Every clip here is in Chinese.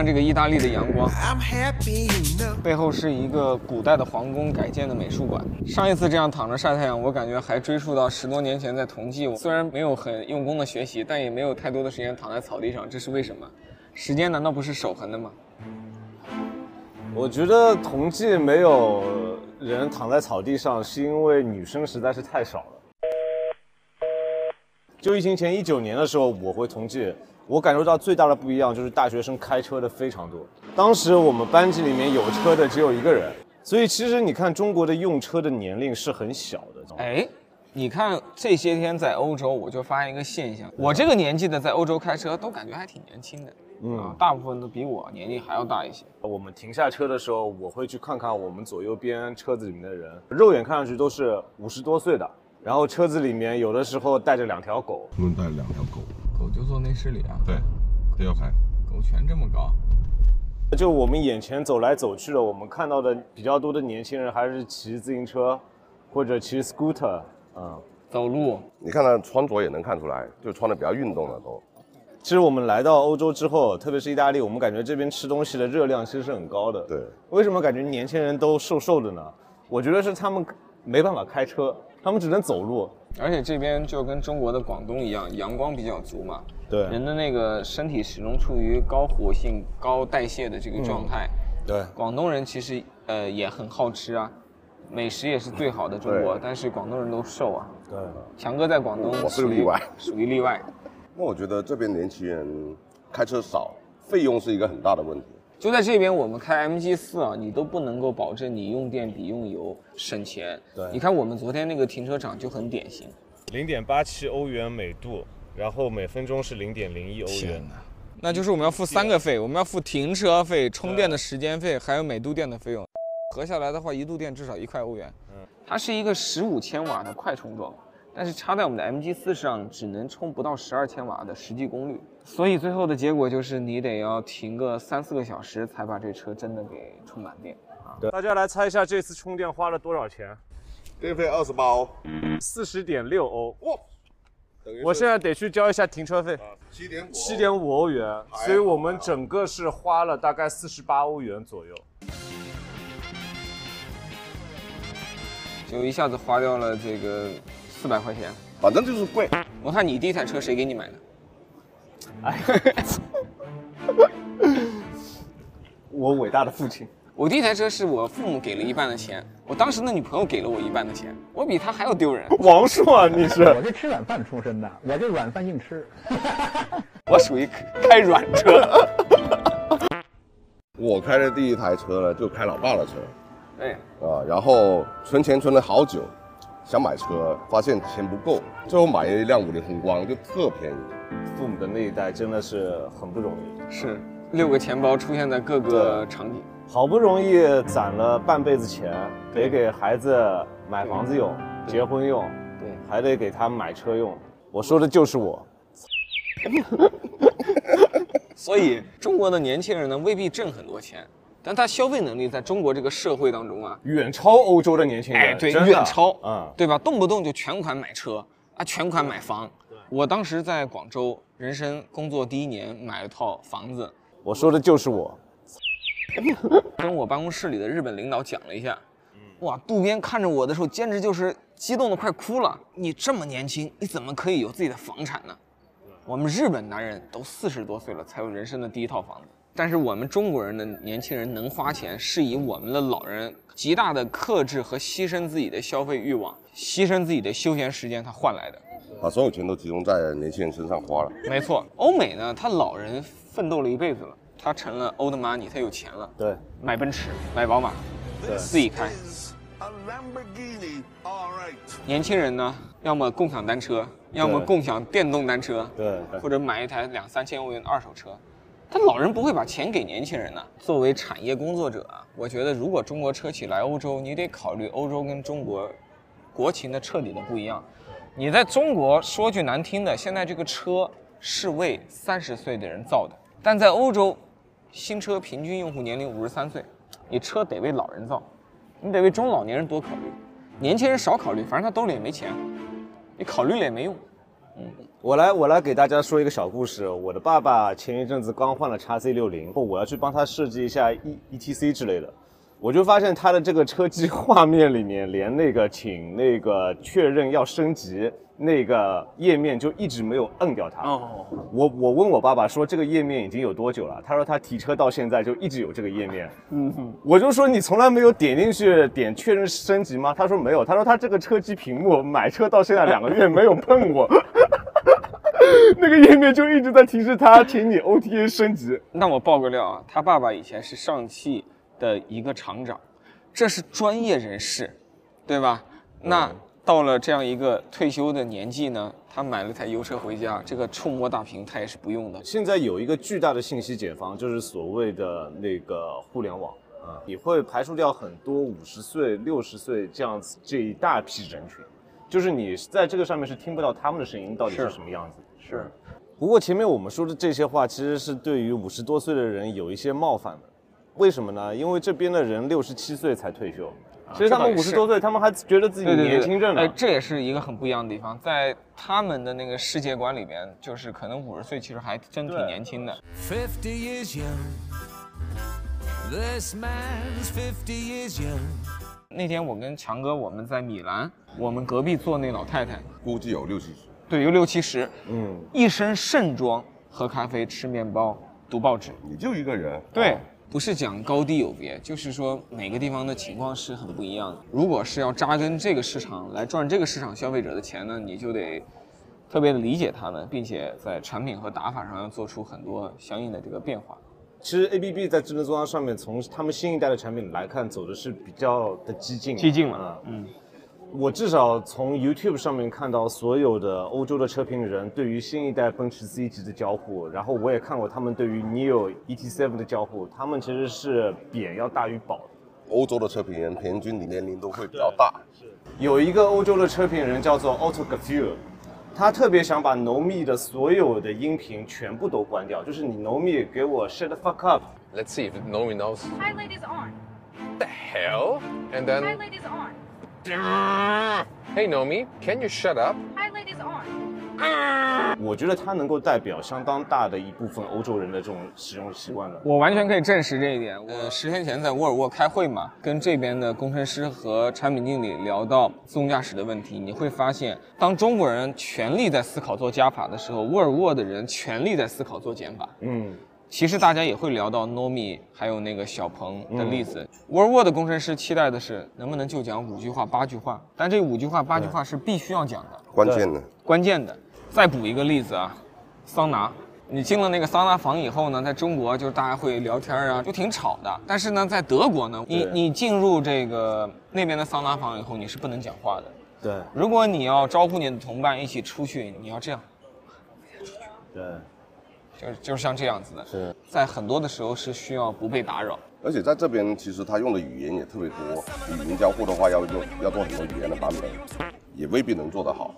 看这个意大利的阳光，I'm happy 背后是一个古代的皇宫改建的美术馆。上一次这样躺着晒太阳，我感觉还追溯到十多年前在同济。我虽然没有很用功的学习，但也没有太多的时间躺在草地上。这是为什么？时间难道不是守恒的吗？我觉得同济没有人躺在草地上，是因为女生实在是太少了。就疫情前一九年的时候，我回同济，我感受到最大的不一样就是大学生开车的非常多。当时我们班级里面有车的只有一个人，所以其实你看中国的用车的年龄是很小的。哎，你看这些天在欧洲，我就发现一个现象，我这个年纪的在欧洲开车都感觉还挺年轻的，嗯啊，大部分都比我年龄还要大一些。我们停下车的时候，我会去看看我们左右边车子里面的人，肉眼看上去都是五十多岁的，然后车子里面有的时候带着两条狗，轮带两条狗，狗就坐内饰里啊，对，可以要开。狗全这么高，就我们眼前走来走去的，我们看到的比较多的年轻人还是骑自行车，或者骑 scooter，嗯。走路你看他穿着也能看出来，就穿的比较运动的都。其实我们来到欧洲之后，特别是意大利，我们感觉这边吃东西的热量其实是很高的。对，为什么感觉年轻人都瘦瘦的呢？我觉得是他们没办法开车，他们只能走路。而且这边就跟中国的广东一样，阳光比较足嘛，对人的那个身体始终处于高活性、高代谢的这个状态。对，广东人其实呃也很好吃啊，美食也是最好的中国，但是广东人都瘦啊。对，强哥在广东我是个例外属于例外。那我觉得这边年轻人开车少，费用是一个很大的问题。就在这边，我们开 MG 四啊，你都不能够保证你用电比用油省钱。对你看我们昨天那个停车场就很典型。零点八七欧元每度，然后每分钟是零点零一欧元。那就是我们要付三个费，我们要付停车费、充电的时间费，还有每度电的费用。合下来的话，一度电至少一块欧元。嗯，它是一个十五千瓦的快充桩，但是插在我们的 MG 四上只能充不到十二千瓦的实际功率，所以最后的结果就是你得要停个三四个小时才把这车真的给充满电。对，大家来猜一下这次充电花了多少钱？电费二十八欧，四十点六欧。哇，等于我现在得去交一下停车费，七点五，七点五欧元，所以我们整个是花了大概四十八欧元左右。就一下子花掉了这个四百块钱。反正就是贵。我看你第一台车谁给你买的？我伟大的父亲，我第一台车是我父母给了一半的钱，我当时的女朋友给了我一半的钱，我比她还要丢人。王硕啊，你是？我是吃软饭出身的，我这软饭硬吃。我属于开软车。我开的第一台车呢，就开老爸的车对，啊，然后存钱存了好久，想买车，发现钱不够，最后买了一辆五菱宏光，就特便宜。父母的那一代真的是很不容易，是六个钱包出现在各个场景。好不容易攒了半辈子钱，得给孩子买房子用、结婚用，对，还得给他买车用。我说的就是我。所以中国的年轻人呢，未必挣很多钱，但他消费能力在中国这个社会当中啊，远超欧洲的年轻人，哎，对，远超，嗯，对吧？动不动就全款买车啊，全款买房。我当时在广州，人生工作第一年买了套房子，我说的就是我。跟我办公室里的日本领导讲了一下，哇，渡边看着我的时候，简直就是激动的快哭了。你这么年轻，你怎么可以有自己的房产呢？我们日本男人都四十多岁了才有人生的第一套房子，但是我们中国人的年轻人能花钱，是以我们的老人极大的克制和牺牲自己的消费欲望，牺牲自己的休闲时间，他换来的。把所有钱都集中在年轻人身上花了。没错，欧美呢，他老人奋斗了一辈子了，他成了 old money，他有钱了，对，买奔驰，买宝马，对自己开。A Lamborghini, all right. 年轻人呢，要么共享单车，要么共享电动单车，对或者买一台两三千欧元的二手车。但老人不会把钱给年轻人呢。作为产业工作者啊，我觉得如果中国车企来欧洲，你得考虑欧洲跟中国国情的彻底的不一样。你在中国说句难听的，现在这个车是为三十岁的人造的，但在欧洲，新车平均用户年龄五十三岁，你车得为老人造，你得为中老年人多考虑，年轻人少考虑，反正他兜里也没钱，你考虑了也没用。我来，我来给大家说一个小故事。我的爸爸前一阵子刚换了 xc 六零，我要去帮他设计一下 E E T C 之类的，我就发现他的这个车机画面里面，连那个请那个确认要升级那个页面就一直没有摁掉它。哦，我我问我爸爸说这个页面已经有多久了？他说他提车到现在就一直有这个页面。嗯哼，我就说你从来没有点进去点确认升级吗？他说没有，他说他这个车机屏幕买车到现在两个月没有碰过。那个页面就一直在提示他，请你 OTA 升级。那我爆个料啊，他爸爸以前是上汽的一个厂长，这是专业人士，对吧？那到了这样一个退休的年纪呢，他买了台油车回家，这个触摸大屏他也是不用的。现在有一个巨大的信息解放，就是所谓的那个互联网啊，你会排除掉很多五十岁、六十岁这样子这一大批人群，就是你在这个上面是听不到他们的声音到底是是什么样子。是，不过前面我们说的这些话，其实是对于五十多岁的人有一些冒犯的。为什么呢？因为这边的人六十七岁才退休，其实他们五十多岁，他们还觉得自己年轻着呢。哎，这也是一个很不一样的地方，在他们的那个世界观里边，就是可能五十岁其实还真挺年轻的。50 years young. This man's 50 years young. 那天我跟强哥我们在米兰，我们隔壁坐那老太太，估计有六七十。对，有六七十，嗯，一身盛装，喝咖啡、吃面包、读报纸。你就一个人，对，不是讲高低有别，就是说每个地方的情况是很不一样的。如果是要扎根这个市场来赚这个市场消费者的钱呢，你就得特别的理解他们，并且在产品和打法上要做出很多相应的这个变化。其实 A B B 在智能座舱上面，从他们新一代的产品来看，走的是比较的激进，激进了啊。嗯，我至少从 YouTube 上面看到所有的欧洲的车评人对于新一代奔驰 C 级的交互，然后我也看过他们对于 Neo ET7 的交互，他们其实是贬要大于褒的。欧洲的车评人平均年龄都会比较大。是有一个欧洲的车评人叫做 Otto Gefühl，他特别想把 No Me 的所有的音频全部都关掉，就是你 No Me 给我 shut the fuck up。Let's see if Nomi knows. Highlight is on. The hell? And then, Highlight is on. Hey Nomi, can you shut up? Highlight is on. 我觉得它能够代表相当大的一部分欧洲人的这种使用习惯的。我完全可以证实这一点。我，十天前在沃尔沃开会嘛，跟这边的工程师和产品经理聊到自动驾驶的问题，你会发现，当中国人全力在思考做加法的时候，沃尔沃的人全力在思考做减法。嗯，其实大家也会聊到 Nomi 还有那个小鹏的例子。沃尔沃的工程师期待的是能不能就讲五句话、八句话，但这五句话、八句话是必须要讲的。关键的，关键的。再补一个例子啊，桑拿。你进了那个桑拿房以后呢，在中国就是大家会聊天啊，就挺吵的。但是呢，在德国呢，你你进入这个那边的桑拿房以后，你是不能讲话的。对如果你要招呼你的同伴一起出去，你要这样，对，就是就是像这样子的。是在很多的时候是需要不被打扰。而且在这边其实他用的语言也特别多，语音交互的话要用要做很多语言的版本，也未必能做得好。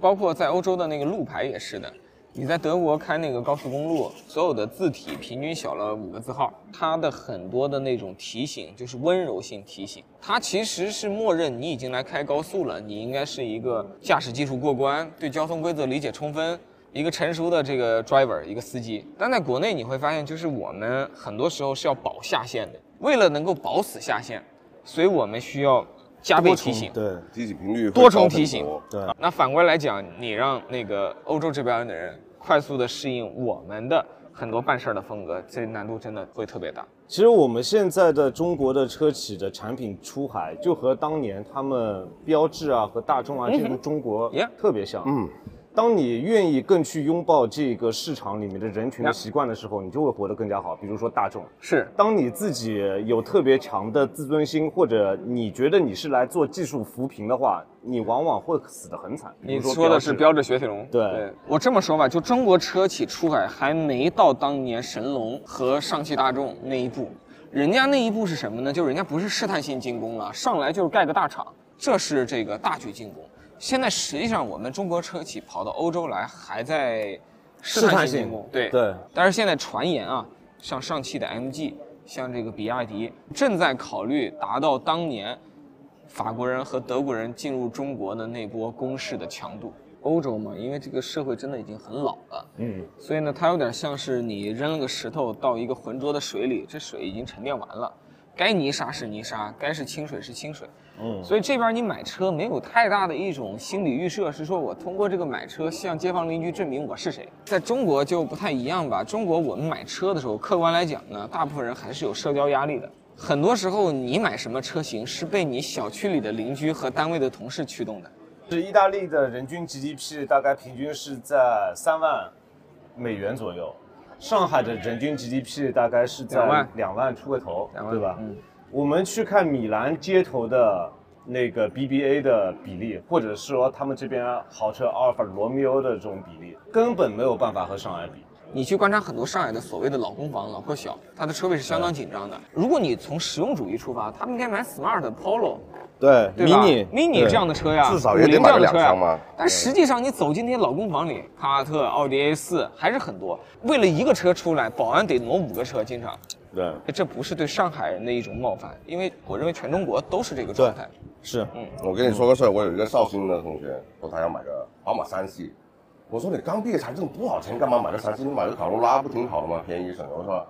包括在欧洲的那个路牌也是的。你在德国开那个高速公路，所有的字体平均小了五个字号，它的很多的那种提醒就是温柔性提醒，它其实是默认你已经来开高速了，你应该是一个驾驶技术过关，对交通规则理解充分，一个成熟的这个 driver，一个司机。但在国内你会发现，就是我们很多时候是要保下线的，为了能够保死下线，所以我们需要加倍提醒。对提醒频率多重提醒多对，那反过来讲，你让那个欧洲这边的人快速的适应我们的很多办事儿的风格，这难度真的会特别大。其实我们现在的中国的车企的产品出海，就和当年他们标致啊和大众啊进入中国特别像。嗯，当你愿意更去拥抱这个市场里面的人群的习惯的时候，你就会活得更加好。比如说大众，是当你自己有特别强的自尊心，或者你觉得你是来做技术扶贫的话，你往往会死得很惨。比你说的是标标致雪铁龙，对我这么说吧，就中国车企出海还没到当年神龙和上汽大众那一步，人家那一步是什么呢？就是人家不是试探性进攻了，上来就是盖个大厂，这是这个大举进攻。现在实际上我们中国车企跑到欧洲来，还在试探性对。对。但是现在传言啊，像上汽的 MG，像这个比亚迪，正在考虑达到当年法国人和德国人进入中国的那波攻势的强度。欧洲嘛，因为这个社会真的已经很老了，嗯，所以呢，它有点像是你扔了个石头到一个浑浊的水里，这水已经沉淀完了，该泥沙是泥沙，该是清水是清水。嗯所以这边你买车没有太大的一种心理预设，是说我通过这个买车向街坊邻居证明我是谁。在中国就不太一样吧？中国我们买车的时候，客观来讲呢，大部分人还是有社交压力的。很多时候你买什么车型是被你小区里的邻居和单位的同事驱动的。是意大利的人均 GDP 大概平均是在三万美元左右，上海的人均 GDP 大概是在两万出个头，对吧？嗯我们去看米兰街头的那个 BBA 的比例，或者是说他们这边豪车阿尔法罗密欧的这种比例，根本没有办法和上海比。你去观察很多上海的所谓的老公房、老破小，它的车位是相当紧张的。如果你从实用主义出发，他们应该买 Smart、Polo，对对吧 mini mini 这样的车呀，至少也得五菱买个这样的车呀两厢嘛但实际上你走进那些老公房里，帕萨特、奥迪 A 四还是很多。为了一个车出来，保安得挪五个车，经常。对这不是对上海人的一种冒犯，因为我认为全中国都是这个状态。是，嗯我跟你说个事儿，我有一个绍兴的同学说他要买个宝马三系，我说你刚毕业才挣多少钱，干嘛买个三系？你买个卡罗拉不挺好的吗？便宜省油是吧？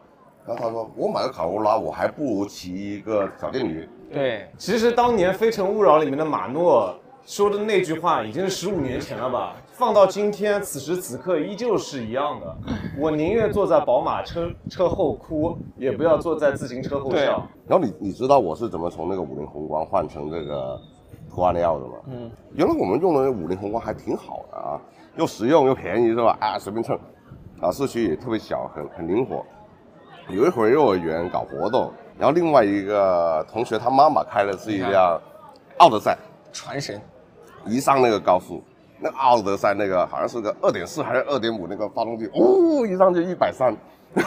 然后他说我买个卡罗拉，我还不如骑一个小电驴。对，其实当年《非诚勿扰》里面的马诺说的那句话已经是十五年前了吧？放到今天，此时此刻依旧是一样的。我宁愿坐在宝马车车后哭，也不要坐在自行车后笑。然后你你知道我是怎么从那个五菱宏光换成这个途安利奥的吗？嗯，原来我们用的五菱宏光还挺好的啊，又实用又便宜是吧？啊，随便蹭，啊，市区也特别小，很很灵活。有一回幼儿园搞活动，然后另外一个同学他妈妈开的是一辆奥德赛，传神。一上那个高速，那奥德赛那个好像是个二点四还是二点五那个发动机，哦，一上就一百三，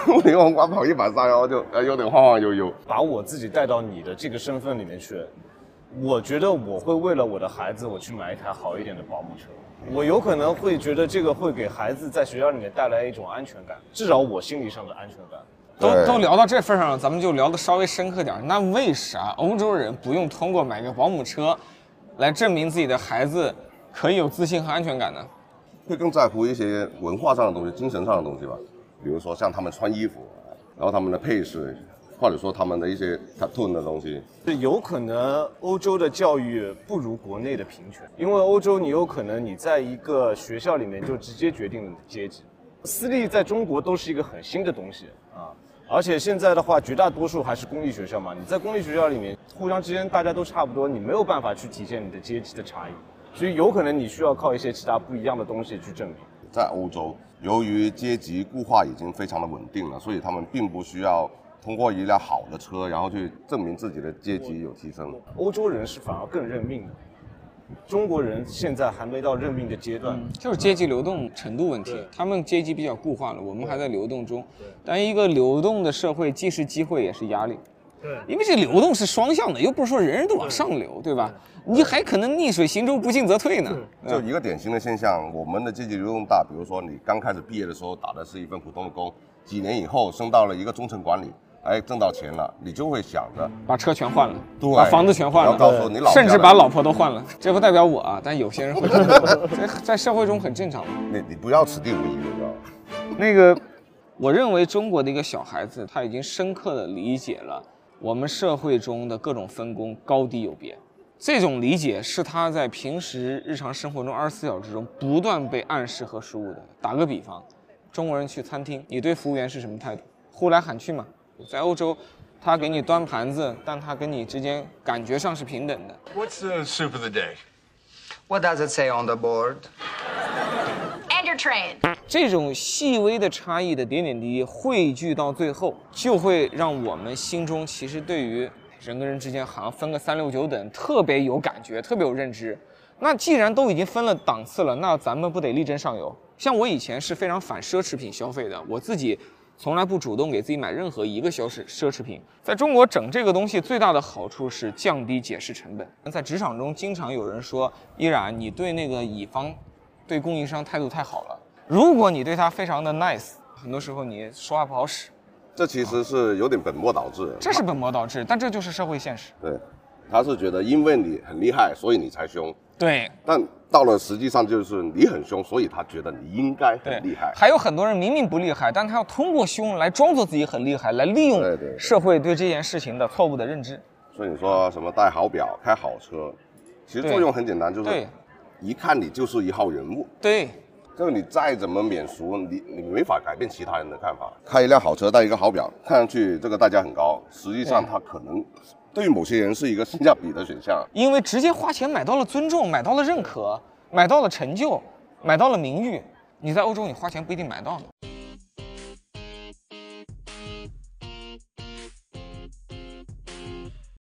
五菱宏光跑一百三，然后就呃有点晃晃悠悠。把我自己带到你的这个身份里面去，我觉得我会为了我的孩子，我去买一台好一点的保姆车。我有可能会觉得这个会给孩子在学校里面带来一种安全感，至少我心理上的安全感。都都聊到这份上了，咱们就聊得稍微深刻点儿。那为啥欧洲人不用通过买个保姆车，来证明自己的孩子可以有自信和安全感呢？会更在乎一些文化上的东西、精神上的东西吧，比如说像他们穿衣服，然后他们的配饰，或者说他们的一些 tattoo 的东西。是有可能欧洲的教育不如国内的平权，因为欧洲你有可能你在一个学校里面就直接决定了你的阶级。私立在中国都是一个很新的东西啊，而且现在的话，绝大多数还是公立学校嘛。你在公立学校里面，互相之间大家都差不多，你没有办法去体现你的阶级的差异，所以有可能你需要靠一些其他不一样的东西去证明。在欧洲，由于阶级固化已经非常的稳定了，所以他们并不需要通过一辆好的车，然后去证明自己的阶级有提升。欧洲人是反而更认命的，中国人现在还没到认命的阶段。就是阶级流动程度问题，他们阶级比较固化了，我们还在流动中。但一个流动的社会，既是机会也是压力。对因为这流动是双向的，又不是说人人都往上流，对吧？你还可能逆水行舟，不进则退呢。就一个典型的现象，我们的阶级流动大，比如说你刚开始毕业的时候打的是一份普通的工，几年以后升到了一个中层管理，哎，挣到钱了，你就会想着，把车全换了，对把房子全换了，诉你老甚至把老婆都换了。这不代表我啊，但有些人会这么做，这在社会中很正常。你你不要此地无银，你知道吗？那个，我认为中国的一个小孩子，他已经深刻的理解了我们社会中的各种分工高低有别。这种理解是他在平时日常生活中二十四小时中不断被暗示和输入的。打个比方，中国人去餐厅，你对服务员是什么态度？呼来喊去嘛。在欧洲，他给你端盘子，但他跟你之间感觉上是平等的。What's the soup of the day? What does it say on the board? And your train. 这种细微的差异的点点滴滴汇聚到最后，就会让我们心中其实对于人跟人之间好像分个三六九等，特别有感觉，特别有认知。那既然都已经分了档次了，那咱们不得力争上游？像我以前是非常反奢侈品消费的，我自己从来不主动给自己买任何一个奢侈奢侈品。在中国整这个东西最大的好处是降低解释成本。在职场中，经常有人说，依然你对那个乙方对供应商态度太好了。如果你对他非常的 nice，很多时候你说话不好使，这其实是有点本末倒置。这是本末倒置，但这就是社会现实。对，他是觉得因为你很厉害，所以你才凶。对但到了实际上就是你很凶，所以他觉得你应该很厉害。还有很多人明明不厉害，但他要通过凶来装作自己很厉害，来利用社会对这件事情的错误的认知。所以你说什么戴好表、开好车，其实作用很简单，就是一看你就是一号人物。对，就是你再怎么免俗，你你没法改变其他人的看法。开一辆好车，戴一个好表，看上去这个代价很高，实际上他可能对于某些人是一个性价比的选项。因为直接花钱买到了尊重，买到了认可，买到了成就，买到了名誉。你在欧洲，你花钱不一定买到。